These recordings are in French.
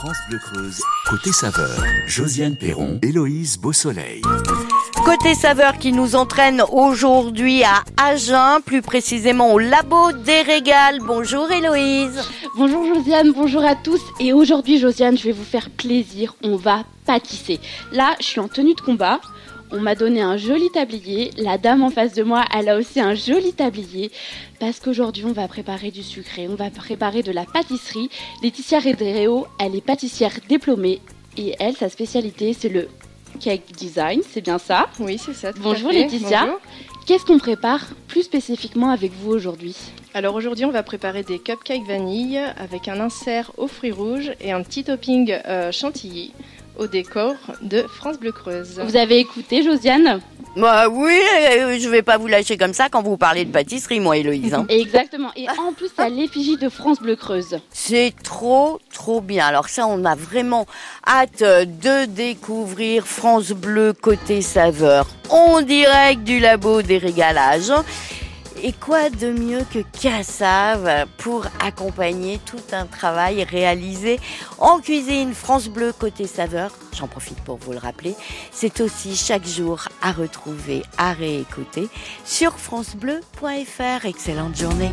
France Bleu Creuse, côté saveur, Josiane Perron, Héloïse Beausoleil. Côté saveur qui nous entraîne aujourd'hui à Agen, plus précisément au labo des régales. Bonjour Héloïse. Bonjour Josiane, bonjour à tous. Et aujourd'hui Josiane, je vais vous faire plaisir, on va pâtisser. Là, je suis en tenue de combat. On m'a donné un joli tablier. La dame en face de moi, elle a aussi un joli tablier. Parce qu'aujourd'hui, on va préparer du sucré. On va préparer de la pâtisserie. Laetitia Redreo, elle est pâtissière diplômée. Et elle, sa spécialité, c'est le cake design. C'est bien ça? Oui, c'est ça. tout à Bonjour fait. Laetitia. Bonjour. Qu'est-ce qu'on prépare plus spécifiquement avec vous aujourd'hui? Alors aujourd'hui, on va préparer des cupcakes vanille avec un insert aux fruits rouges et un petit topping euh, chantilly au décor de France Bleu Creuse. Vous avez écouté Josiane Bah oui, euh, je vais pas vous lâcher comme ça quand vous parlez de pâtisserie, moi Héloïse. hein. Exactement. Et en plus, à l'effigie de France Bleu Creuse. C'est trop, trop bien. Alors ça, on a vraiment hâte euh, de découvrir France Bleu côté saveur en direct du labo des régalages. Et quoi de mieux que Cassave pour accompagner tout un travail réalisé en cuisine France Bleu côté saveur? J'en profite pour vous le rappeler. C'est aussi chaque jour à retrouver, à réécouter sur francebleu.fr. Excellente journée.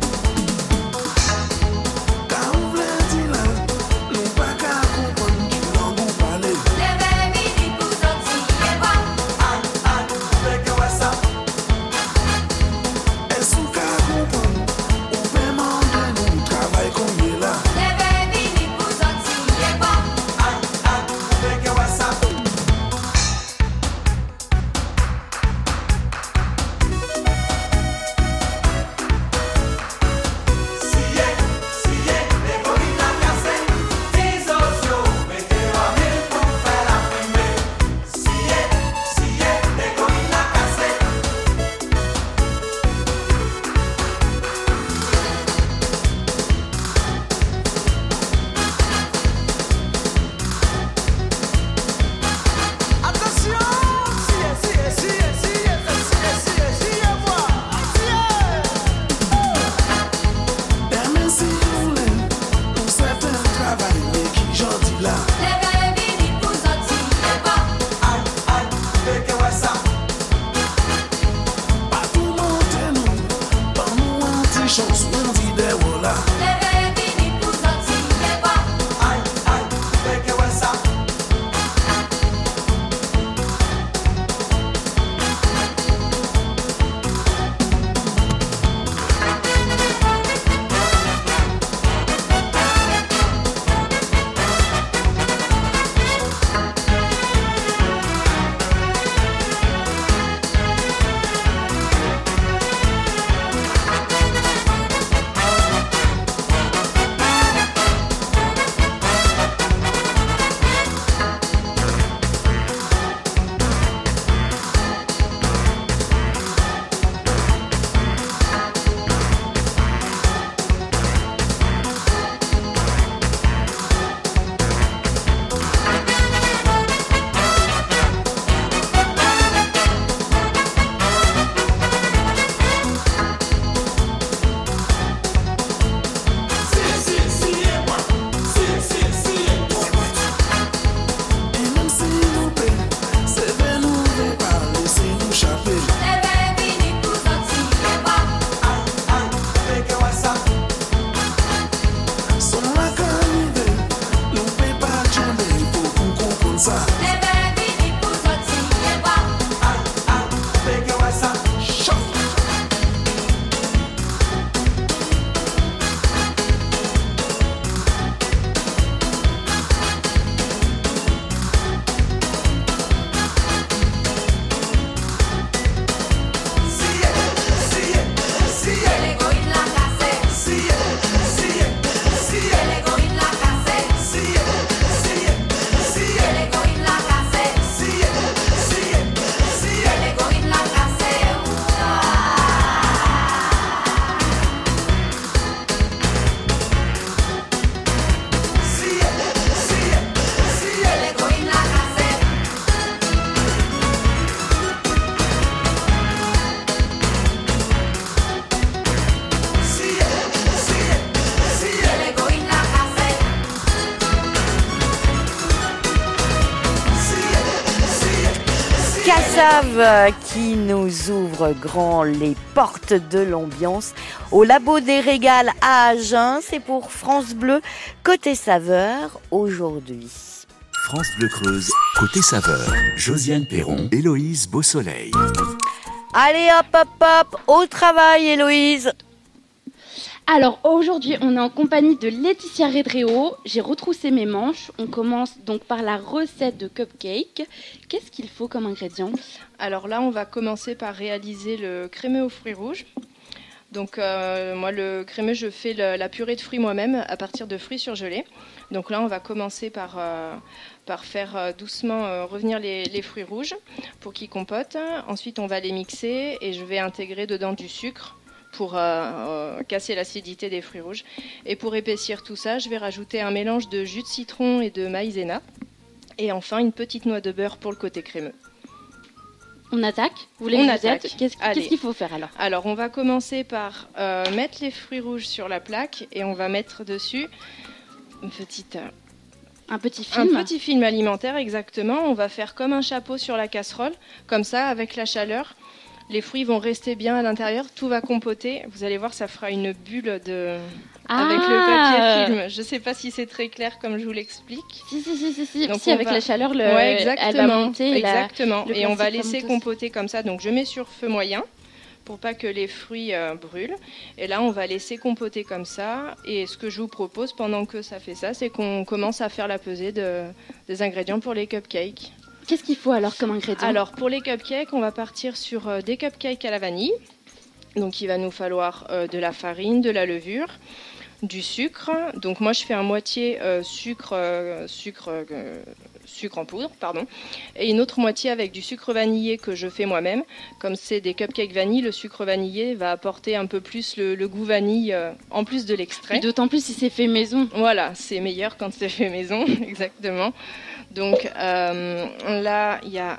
Save qui nous ouvre grand les portes de l'ambiance au labo des régales à Agen. C'est pour France Bleu côté saveur aujourd'hui. France Bleu Creuse, côté saveur. Josiane Perron, Héloïse Beausoleil. Allez hop hop hop, au travail Héloïse Alors aujourd'hui, on est en compagnie de Laetitia Redréo. J'ai retroussé mes manches. On commence donc par la recette de cupcake. Qu'est-ce qu'il faut comme ingrédient? Alors là, on va commencer par réaliser le crémeux aux fruits rouges. Donc euh, moi, le crémeux, je fais la purée de fruits moi-même à partir de fruits surgelés. Donc là, on va commencer par, euh, par faire euh, doucement revenir les, les fruits rouges pour qu'ils compotent. Ensuite, on va les mixer et je vais intégrer dedans du sucre pour euh, euh, casser l'acidité des fruits rouges. Et pour épaissir tout ça, je vais rajouter un mélange de jus de citron et de maïzena. Et enfin, une petite noix de beurre pour le côté crémeux. On attaque Vous voulez On attaque. Qu'est-ce qu'il faut faire alors Alors, on va commencer par euh, mettre les fruits rouges sur la plaque et on va mettre dessus une petite, euh, Un petit un film petit film alimentaire, exactement. On va faire comme un chapeau sur la casserole, comme ça, avec la chaleur. Les fruits vont rester bien à l'intérieur, tout va compoter. Vous allez voir, ça fera une bulle de... avec le Ah papier film. Je ne sais pas si c'est très clair comme je vous l'explique. Si, si, si, si, si. Donc Si, avec va- la chaleur, le... Ouais, elle va exactement. monter. la- exactement. le Et on va laisser compoter comme ça. Donc je mets sur feu moyen pour pas que les fruits euh, brûlent. Et là, on va laisser compoter comme ça. Et ce que je vous propose pendant que ça fait ça, c'est qu'on commence à faire la pesée de- des ingrédients pour les cupcakes. Qu'est-ce qu'il faut alors comme ingrédient? Alors pour les cupcakes, on va partir sur euh, des cupcakes à la vanille. Donc il va nous falloir euh, de la farine, de la levure, du sucre. Donc moi je fais un moitié euh, sucre, euh, sucre, euh, sucre en poudre, pardon, et une autre moitié avec du sucre vanillé que je fais moi-même. Comme c'est des cupcakes vanille, le sucre vanillé va apporter un peu plus le, le goût vanille en plus de l'extrait. D'autant plus si c'est fait maison. Voilà, c'est meilleur quand c'est fait maison, exactement. Donc là, il y a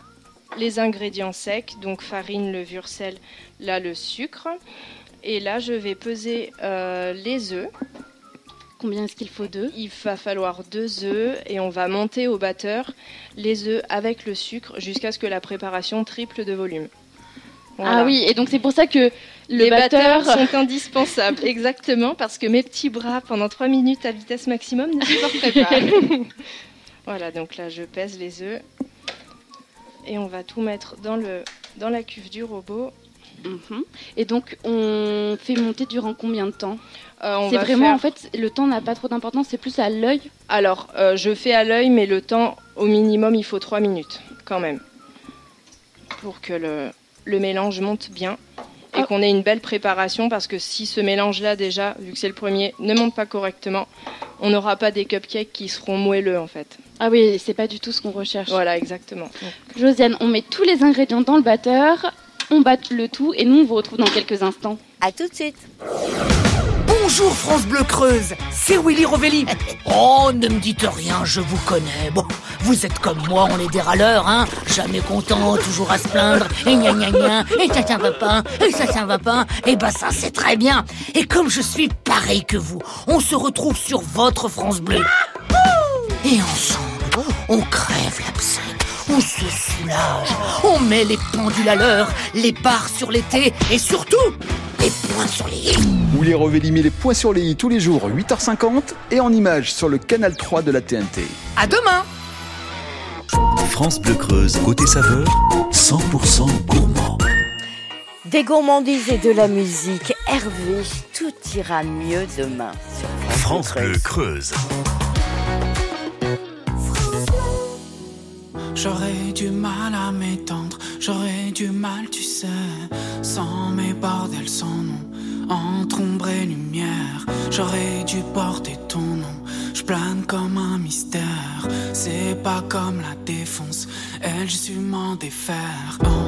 les ingrédients secs, donc farine, levure, sel, là le sucre. Et là, je vais peser euh, les œufs. Combien est-ce qu'il faut d'œufs? Il va falloir deux œufs et on va monter au batteur les œufs avec le sucre jusqu'à ce que la préparation triple de volume. Voilà. Ah oui, et donc c'est pour ça que le les batteur... batteurs sont indispensables, exactement, parce que mes petits bras pendant 3 minutes à vitesse maximum ne supporteraient pas. voilà, donc là je pèse les œufs et on va tout mettre dans, le, dans la cuve du robot. Mhm. Et donc on fait monter durant combien de temps Euh, C'est vraiment faire- en fait le temps n'a pas trop d'importance, c'est plus à l'œil. Alors, euh, je fais à l'œil, mais le temps, au minimum, il faut 3 minutes, quand même, pour que le, le mélange monte bien et Ah. qu'on ait une belle préparation, parce que si ce mélange-là, déjà, vu que c'est le premier, ne monte pas correctement, on n'aura pas des cupcakes qui seront moelleux, en fait. Ah oui, c'est pas du tout ce qu'on recherche. Voilà, exactement. Josiane, on met tous les ingrédients dans le batteur, on bat le tout et nous on vous retrouve dans quelques instants. À tout de suite. Bonjour France Bleu Creuse, c'est Willy Rovelli. Oh, ne me dites rien, je vous connais. Bon, vous êtes comme moi, on est des râleurs, hein. Jamais content, toujours à se plaindre. Et gna gna gna, et ça ça va pas, et ça ça va pas. Et bah ça c'est très bien. Et comme je suis pareil que vous, on se retrouve sur votre France Bleu. Et ensemble, on crève l'abcès. On se soulage, on met les pendules à l'heure, les barres sur l'été et surtout, les points sur les i. Willy Rovelli met les points sur les i tous les jours, 8h50, et en images sur le canal 3 de la TNT. À demain France Bleu Creuse, côté saveur, 100% gourmand. Des gourmandises et de la musique. Hervé, tout ira mieux demain sur France, France Bleu Bleu Creuse. Creuse. J'aurais du mal à m'étendre, j'aurais du mal, tu sais, sans mes bordels, sans nom, entre ombre et lumière. J'aurais dû porter ton nom, je plane comme un mystère. C'est pas comme la défonce, elle, su m'en défaire. Oh.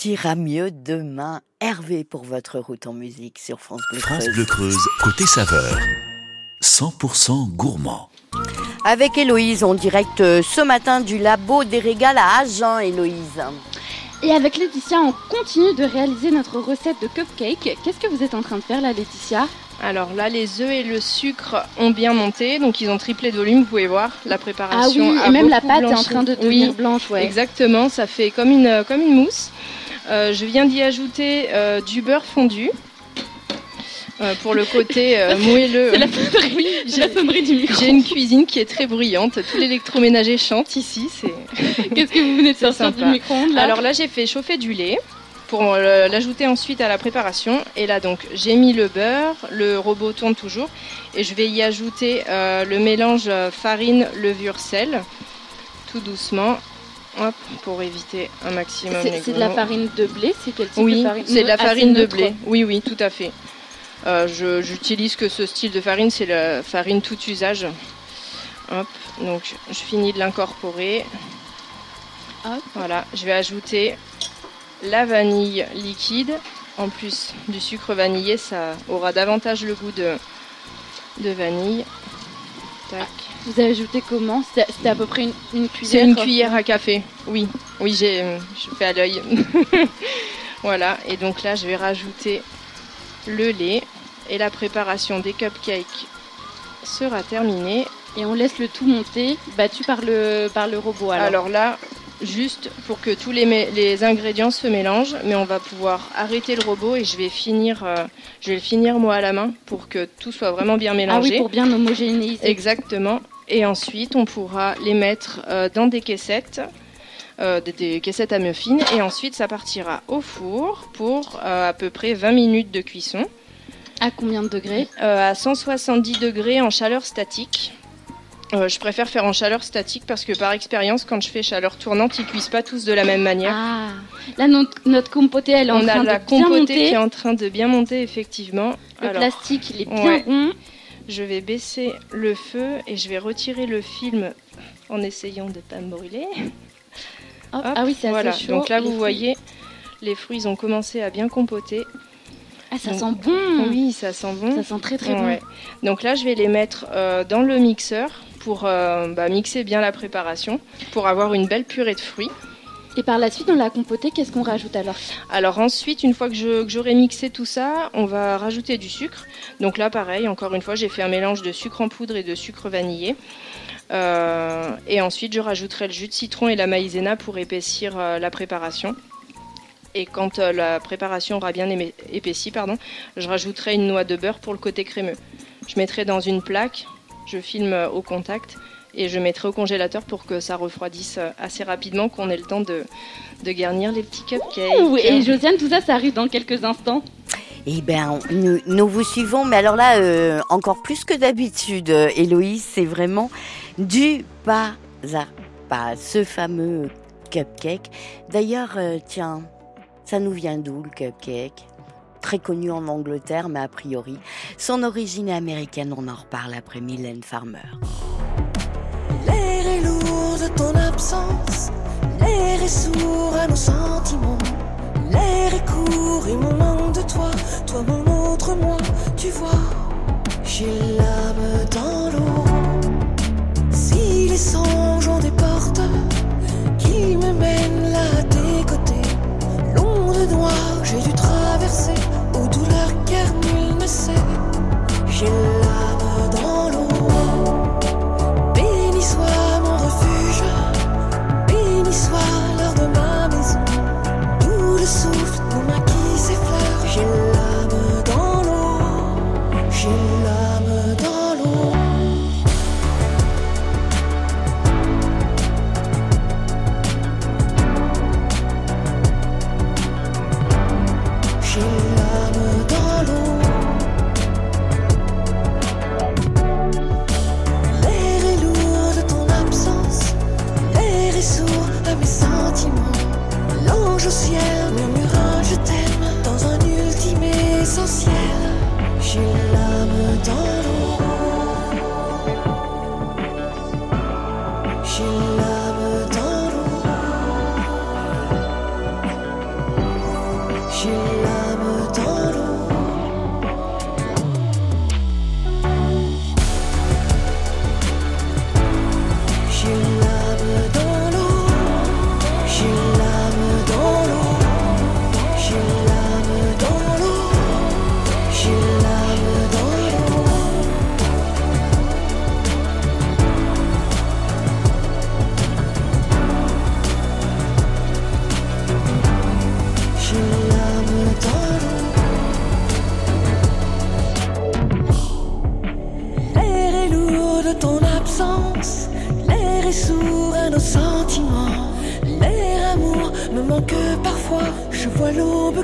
Tout ira mieux demain. Hervé pour votre route en musique sur France Bleu France Creuse. Bleu Creuse, côté saveur. 100% gourmand. Avec Héloïse en direct euh, ce matin du labo des régalages, hein, Héloïse. Et avec Laetitia, on continue de réaliser notre recette de cupcake. Qu'est-ce que vous êtes en train de faire là, Laetitia? Alors là, les œufs et le sucre ont bien monté, donc ils ont triplé de volume. Vous pouvez voir la Ah préparation. oui, a et même la pâte est en train de Oui, devenir blanche, ouais. Exactement, ça fait comme une, comme une mousse. Euh, je viens d'y ajouter euh, du beurre fondu euh, pour le côté moelleux. C'est la sonnerie, c'est la sonnerie du micro. J'ai une cuisine qui est très bruyante. Tout l'électroménager chante ici. C'est Qu'est-ce que vous venez de sortir du micro-ondes là Alors là, j'ai fait chauffer du lait pour l'ajouter ensuite à la préparation. Et là, donc, j'ai mis le beurre, le robot tourne toujours, et je vais y ajouter le mélange farine, levure, sel, tout doucement, hop, pour éviter un maximum les C'est de la farine de blé C'est quel type Oui, de farine c'est de la farine de blé. Oui, oui, tout à fait. Euh, J'utilise que ce style de farine, c'est la farine tout usage. Hop, donc je finis de l'incorporer. Voilà, je vais ajouter la vanille liquide. En plus du sucre vanillé, ça aura davantage le goût de, de vanille. Tac. Vous avez ajouté comment C'était à peu près une, une cuillère C'est une cuillère à café. Oui, oui, j'ai, je fais à l'œil. voilà, et donc là, je vais rajouter le lait et la préparation des cupcakes sera terminée. Et on laisse le tout monter, battu par le, par le robot. Alors, Alors, là, juste pour que tous les, les ingrédients se mélangent, mais on va pouvoir arrêter le robot et je vais finir, euh, je vais le finir moi à la main pour que tout soit vraiment bien ah mélangé. oui, pour bien homogénéiser. Exactement. Et ensuite, on pourra les mettre euh, dans des caissettes, euh, des, caissettes à muffins. Et ensuite, ça partira au four pour euh, à peu près 20 minutes de cuisson, À combien de degrés? À 170 degrés en chaleur statique. Euh, je préfère faire en chaleur statique parce que par expérience, quand je fais chaleur tournante, ils cuisent pas tous de la même manière. Ah, là notre, notre compotée, elle est en on train a la de bien compotée monter. qui est en train de bien monter, effectivement. Le Alors, plastique, il est bien Ouais. rond. Je vais baisser le feu et je vais retirer le film en essayant de ne pas me brûler. Hop, Hop, ah oui, c'est assez chaud. Donc là, Les vous fruits- voyez, les fruits ont commencé à bien compoter. Ah, ça Donc, sent bon. Oui, ça sent bon. Ça sent très très Ouais. Donc là, je vais les mettre euh, dans le mixeur pour euh, bah, mixer bien la préparation, pour avoir une belle purée de fruits. Et par la suite, dans la compotée, qu'est-ce qu'on rajoute alors? Alors ensuite, une fois que j'aurai mixé tout ça, on va rajouter du sucre. Donc là, pareil, encore une fois, j'ai fait un mélange de sucre en poudre et de sucre vanillé. Euh, et ensuite, je rajouterai le jus de citron et la maïzena pour épaissir euh, la préparation. Et quand euh, la préparation aura bien épaissi, pardon, je rajouterai une noix de beurre pour le côté crémeux. Je mettrai dans une plaque, je filme au contact et je mettrai au congélateur pour que ça refroidisse assez rapidement, qu'on ait le temps de, de garnir les petits cupcakes. et Josiane, tout ça, ça arrive dans quelques instants. Eh bien, nous, nous, vous suivons, mais alors là, euh, encore plus que d'habitude, euh, Héloïse, c'est vraiment du pas à pas, ce fameux cupcake. D'ailleurs, euh, tiens, ça nous vient d'où le cupcake? Très connu en Angleterre, mais a priori, son origine est américaine, on en reparle après Mylène Farmer. Ton absence, l'air est sourd à nos sentiments. L'air est court et mon manque de toi, toi mon autre moi, tu vois, j'ai l'âme dans l'eau. Si les songes ont des portes qui me mènent là à tes côtés, long de noir, j'ai dû traverser aux douleurs car nul ne sait. J'ai l'âme dans l'eau. Murmure un je t'aime dans un ultime essentiel. J'ai l'âme dans l'eau.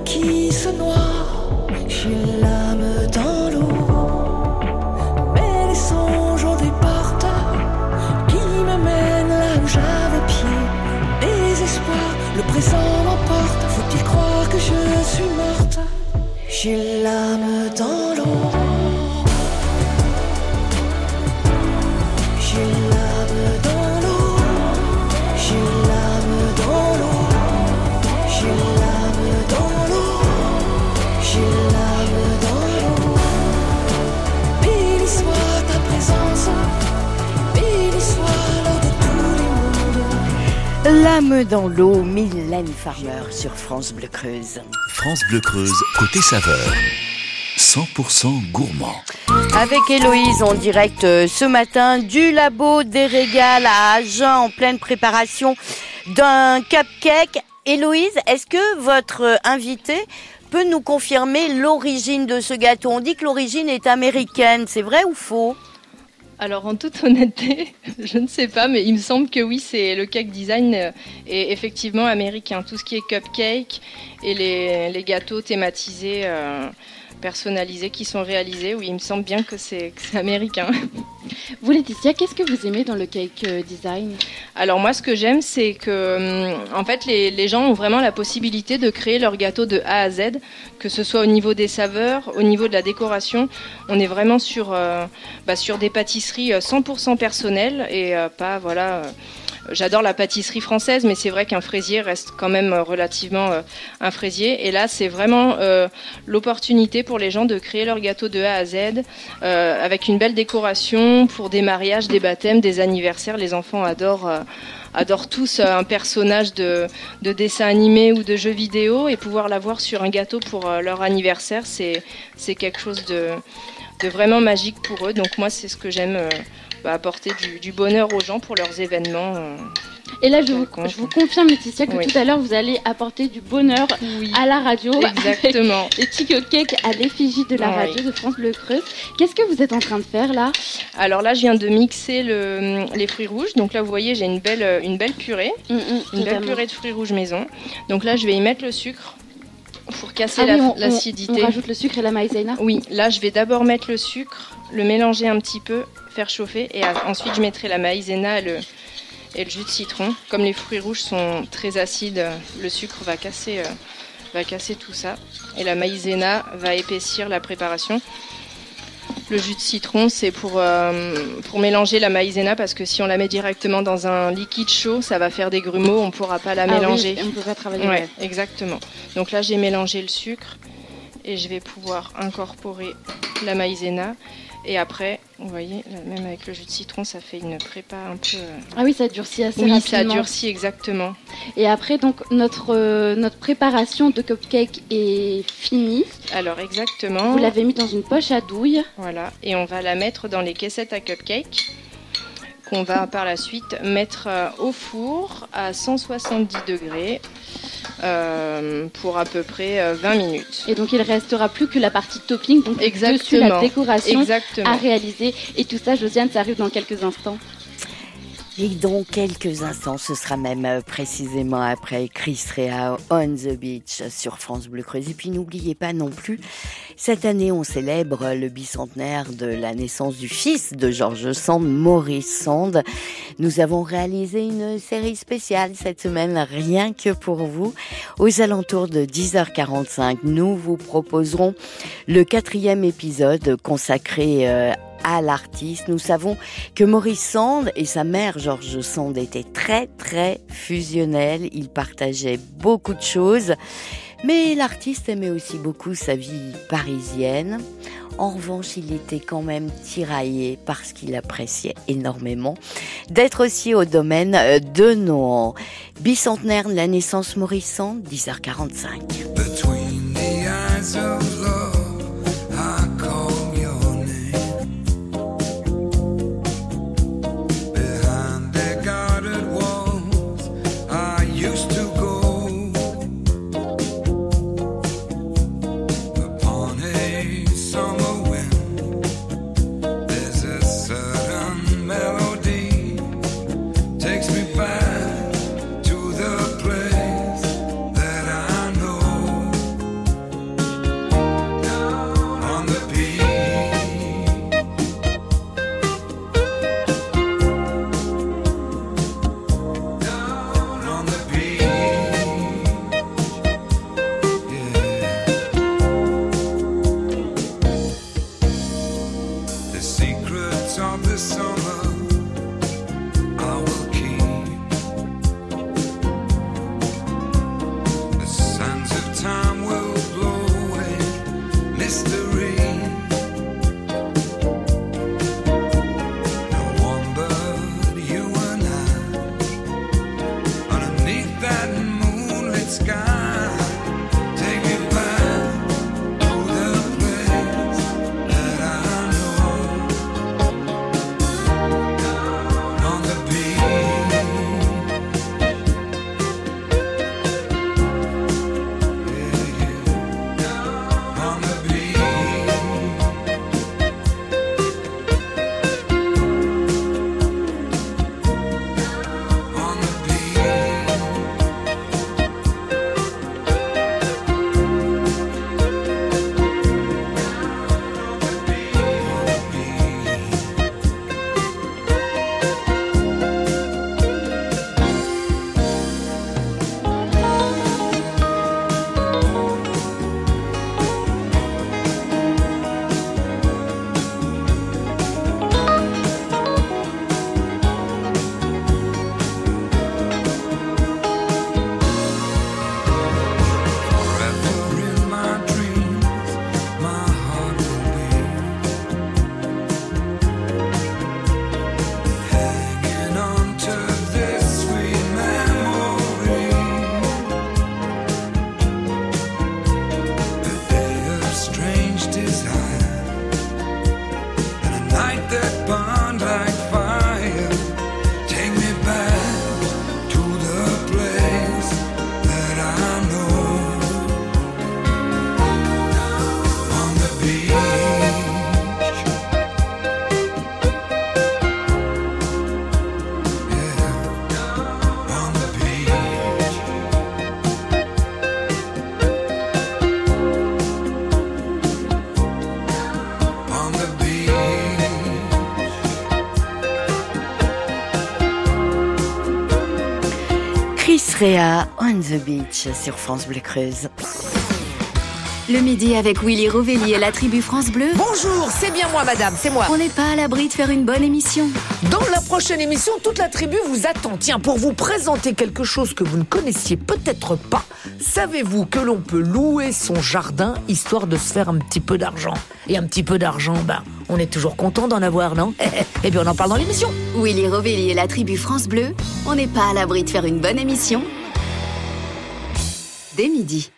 Qui se noie. L'âme dans l'eau, Mylène Farmer sur France Bleu Creuse. France Bleu Creuse, côté saveur. 100% gourmand. Avec Héloïse en direct euh, ce matin du labo des régals à Agen en pleine préparation d'un cupcake. Héloïse, est-ce que votre euh, invité peut nous confirmer l'origine de ce gâteau? On dit que l'origine est américaine, c'est vrai ou faux? Alors en toute honnêteté, je ne sais pas, mais il me semble que oui, c'est le cake design euh, est effectivement américain. Tout ce qui est cupcake et les, les gâteaux thématisés, euh, personnalisés qui sont réalisés, oui, il me semble bien que c'est américain. Vous, Laetitia, qu'est-ce que vous aimez dans le cake euh, design? Alors moi, ce que j'aime, c'est que hum, en fait, les, les gens ont vraiment la possibilité de créer leur gâteau de A à Z, que ce soit au niveau des saveurs, au niveau de la décoration. On est vraiment sur euh, bah, sur des pâtisseries euh, 100% personnelles et euh, pas voilà. J'adore la pâtisserie française, mais c'est vrai qu'un fraisier reste quand même euh, relativement euh, un fraisier. Et là, c'est vraiment euh, l'opportunité pour les gens de créer leur gâteau de A à Z avec une belle décoration pour des mariages, des baptêmes, des anniversaires. Les enfants adorent. adorent tous un personnage de, de dessin animé ou de jeu vidéo et pouvoir l'avoir sur un gâteau pour leur anniversaire, c'est quelque chose de, vraiment magique pour eux. Donc moi, c'est ce que j'aime bah, apporter du, du bonheur aux gens pour leurs événements. euh. Et là, je vous, D'accord. je vous confirme, Laetitia, que Oui. tout à l'heure, vous allez apporter du bonheur à la radio. Exactement. Les petits cupcakes à l'effigie de la Oui. radio de France Bleu Creuse. Qu'est-ce que vous êtes en train de faire là? Alors là, je viens de mixer le- les fruits rouges. Donc là, vous voyez, j'ai une belle, une belle purée, Mm, mm, une belle purée de fruits rouges maison. Donc là, je vais y mettre le sucre pour casser Ah la- oui, on- l'acidité. On, rajoute le sucre et la maïzena? Oui, là, je vais d'abord mettre le sucre, le mélanger un petit peu, faire chauffer, et ensuite je mettrai la maïzena et le, et le jus de citron. Comme les fruits rouges sont très acides, euh, le sucre va casser, euh, va casser tout ça, et la maïzena va épaissir la préparation. Le jus de citron, c'est pour, euh, pour mélanger la maïzena parce que si on la met directement dans un liquide chaud, ça va faire des grumeaux, on ne pourra pas la Ah oui, mélanger. on ne peut pas travailler. Ouais. exactement. Donc là, j'ai mélangé le sucre et je vais pouvoir incorporer la maïzena. Et après, vous voyez, là, même avec le jus de citron, ça fait une prépa un peu. euh, Ah oui, ça durcit assez Oui, ça rapidement. durcit exactement. Et après, donc, notre, euh, notre préparation de cupcake est finie. Alors, exactement. Vous l'avez mis dans une poche à douille. Voilà. Et on va la mettre dans les caissettes à cupcake qu'on va par la suite mettre euh, au four à 170 degrés euh, pour à peu près euh, 20 minutes. Et donc, il restera plus que la partie topping, donc dessus la Exactement. décoration Exactement. à réaliser. Et tout ça, Josiane, ça arrive dans quelques instants. Et dans quelques instants, ce sera même euh, précisément après Chris Rea on the beach sur France Bleu Creuse. Et puis n'oubliez pas non plus, cette année on célèbre le bicentenaire de la naissance du fils de Georges Sand, Maurice Sand. Nous avons réalisé une série spéciale cette semaine, rien que pour vous. Aux alentours de 10h45, nous vous proposerons le quatrième épisode consacré euh, à l'artiste. Nous savons que Maurice Sand et sa mère Georges Sand étaient très très fusionnels. Ils partageaient beaucoup de choses. Mais l'artiste aimait aussi beaucoup sa vie parisienne. En revanche, il était quand même tiraillé parce qu'il appréciait énormément d'être aussi au domaine euh, de Nohant. Bicentenaire de la naissance Sand, 10h45. Rea on the beach sur France Bleu Creuse. Le midi avec Willy Rovelli et la tribu France Bleu. Bonjour, c'est bien moi, madame, c'est moi. On n'est pas à l'abri de faire une bonne émission. Dans la prochaine émission, toute la tribu vous attend. Tiens, pour vous présenter quelque chose que vous ne connaissiez peut-être pas, savez-vous que l'on peut louer son jardin histoire de se faire un petit peu d'argent? Et un petit peu d'argent, ben, on est toujours content d'en avoir, non Eh bien, on en parle dans l'émission. Willy Rovelli et la tribu France Bleu, on n'est pas à l'abri de faire une bonne émission. Dès midi.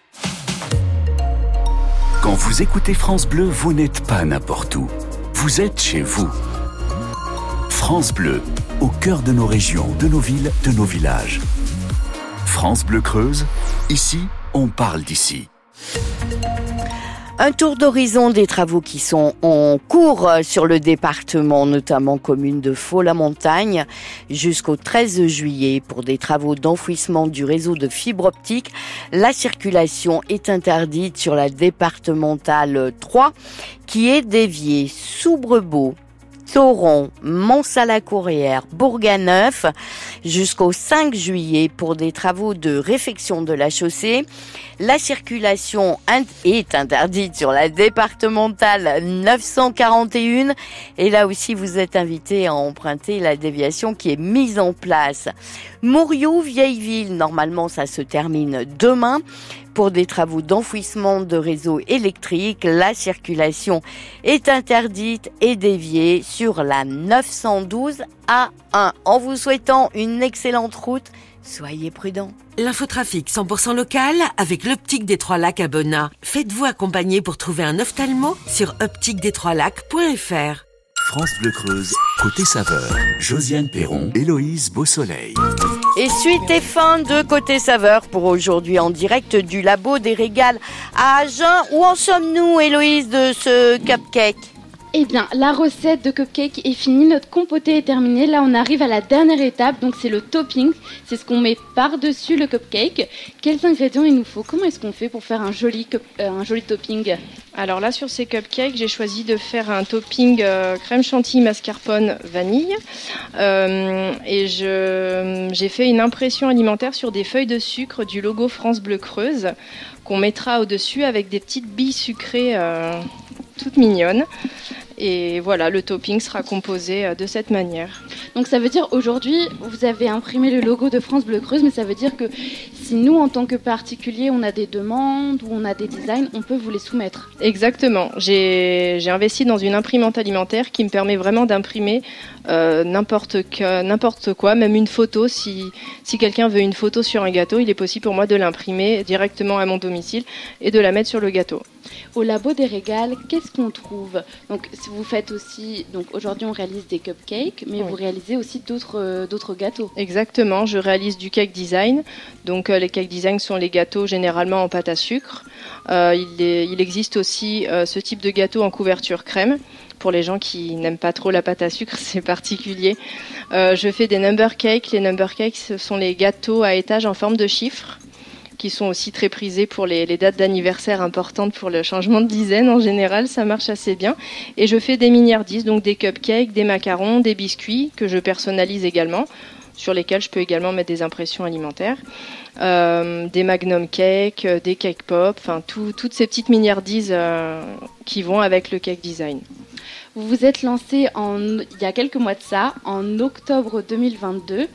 Quand vous écoutez France Bleu, vous n'êtes pas n'importe où. Vous êtes chez vous. France Bleu, au cœur de nos régions, de nos villes, de nos villages. France Bleu Creuse, ici, on parle d'ici. Un tour d'horizon des travaux qui sont en cours sur le département, notamment commune de Faux-la-Montagne, jusqu'au 13 juillet pour des travaux d'enfouissement du réseau de fibre optique. La circulation est interdite sur la départementale 3 qui est déviée sous Brebot, Sauron, Mont-Salacourière, Bourganeuf jusqu'au 5 juillet pour des travaux de réfection de la chaussée. La circulation est interdite sur la départementale 941 et là aussi vous êtes invité à emprunter la déviation qui est mise en place. Mouriou, vieille ville, normalement ça se termine demain. Pour des travaux d'enfouissement de réseaux électriques, la circulation est interdite et déviée sur la 912 A1. En vous souhaitant une excellente route, soyez prudents. L'infotrafic 100% local avec l'optique des Trois Lacs à Bonnat. Faites-vous accompagner pour trouver un ophtalmo sur optiquedestroislacs.fr. France Bleu Creuse, côté saveur. Josiane Perron, Héloïse Beausoleil. Et suite et fin de Côté Saveur pour aujourd'hui en direct du Labo des Régales à Agen. Où en sommes-nous, Héloïse, de ce cupcake? Eh bien, la recette de cupcake est finie, notre compoté est terminé. Là, on arrive à la dernière étape, donc c'est le topping. C'est ce qu'on met par-dessus le cupcake. Quels ingrédients il nous faut? Comment est-ce qu'on fait pour faire un joli, euh, topping? Alors là, sur ces cupcakes, j'ai choisi de faire un topping euh, crème chantilly, mascarpone, vanille. Euh, et j'ai fait une impression alimentaire sur des feuilles de sucre du logo France Bleu Creuse qu'on mettra au-dessus avec des petites billes sucrées toutes mignonnes. Et voilà, le topping sera composé euh, de cette manière. Donc ça veut dire aujourd'hui, vous avez imprimé le logo de France Bleu Creuse, mais ça veut dire que si nous, en tant que particulier, on a des demandes ou on a des designs, on peut vous les soumettre. Exactement. J'ai investi dans une imprimante alimentaire qui me permet vraiment d'imprimer euh, n'importe quoi, même une photo. Si, si quelqu'un veut une photo sur un gâteau, il est possible pour moi de l'imprimer directement à mon domicile et de la mettre sur le gâteau. Au labo des régales, qu'est-ce qu'on trouve? Donc, vous faites aussi, donc aujourd'hui on réalise des cupcakes, mais Oui. vous réalisez aussi d'autres euh, d'autres gâteaux. Exactement, je réalise du cake design. Donc euh, les cake design sont les gâteaux généralement en pâte à sucre. Euh, il, est- il existe aussi ce type de gâteau en couverture crème. Pour les gens qui n'aiment pas trop la pâte à sucre, c'est particulier. Je fais des number cakes. Les number cakes, ce sont les gâteaux à étage en forme de chiffres qui sont aussi très prisés pour les, dates d'anniversaire importantes pour le changement de dizaine. En général, ça marche assez bien. Et je fais des miniardises, donc des cupcakes, des macarons, des biscuits que je personnalise également sur lesquels je peux également mettre des impressions alimentaires, Euh, des magnum cakes, euh, des cake pop, enfin tout- toutes ces petites miniardises euh, qui vont avec le cake design. Vous vous êtes lancé il y a quelques mois de ça, en octobre 2022.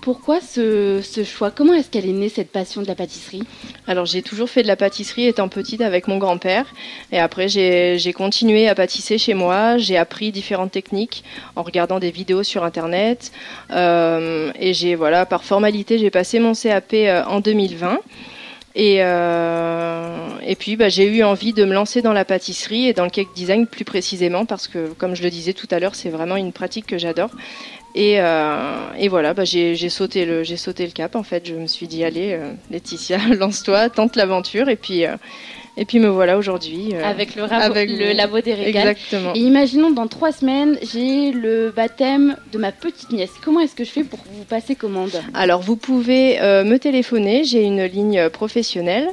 Pourquoi ce, ce choix? Comment est-ce qu'elle est née cette passion de la pâtisserie? Alors j'ai toujours fait de la pâtisserie étant petite avec mon grand-père. Et après j'ai continué à pâtisser chez moi, j'ai appris différentes techniques en regardant des vidéos sur internet. Euh, et j'ai voilà par formalité j'ai passé mon CAP euh, en 2020 et, euh, et puis bah, j'ai eu envie de me lancer dans la pâtisserie et dans le cake design plus précisément parce que comme je le disais tout à l'heure c'est vraiment une pratique que j'adore et, euh, et voilà, bah, j'ai sauté, le- j'ai sauté le cap en fait. Je me suis dit, allez, euh, Laetitia, lance-toi, tente l'aventure. Et puis, euh, et puis me voilà aujourd'hui. euh, Avec le, rabo- avec le vous. labo des régales. Exactement. Et imaginons dans trois semaines, j'ai le baptême de ma petite nièce. Comment est-ce que je fais pour vous passer commande? Alors, vous pouvez euh, me téléphoner. J'ai une ligne professionnelle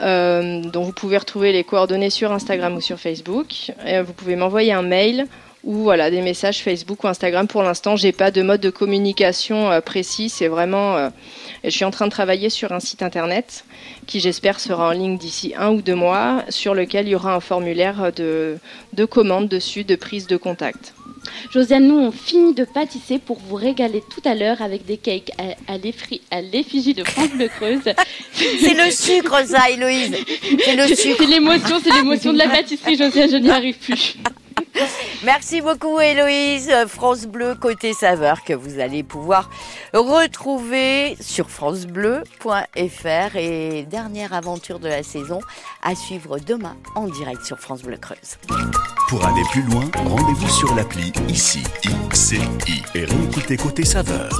euh, dont vous pouvez retrouver les coordonnées sur Instagram ou sur Facebook. Vous pouvez m'envoyer un mail ou voilà des messages Facebook ou Instagram. Pour l'instant, j'ai pas de mode de communication euh, précis. C'est vraiment euh, je suis en train de travailler sur un site internet qui, j'espère, sera en ligne d'ici un ou deux mois, sur lequel il y aura un formulaire de, de commande dessus, de prise de contact. Josiane, nous on finit de pâtisser pour vous régaler tout à l'heure avec des cakes à, à l'effigie de France Bleu Creuse. C'est le sucre, ça, Héloïse. C'est le sucre. C'est l'émotion, c'est l'émotion de la pâtisserie, Josiane, je n'y arrive plus. Merci beaucoup Héloïse. France Bleu côté saveur que vous allez pouvoir retrouver sur francebleu.fr et dernière aventure de la saison à suivre demain en direct sur France Bleu Creuse. Pour aller plus loin, rendez-vous sur l'appli ICI, ICI et réécoutez Côté Saveur.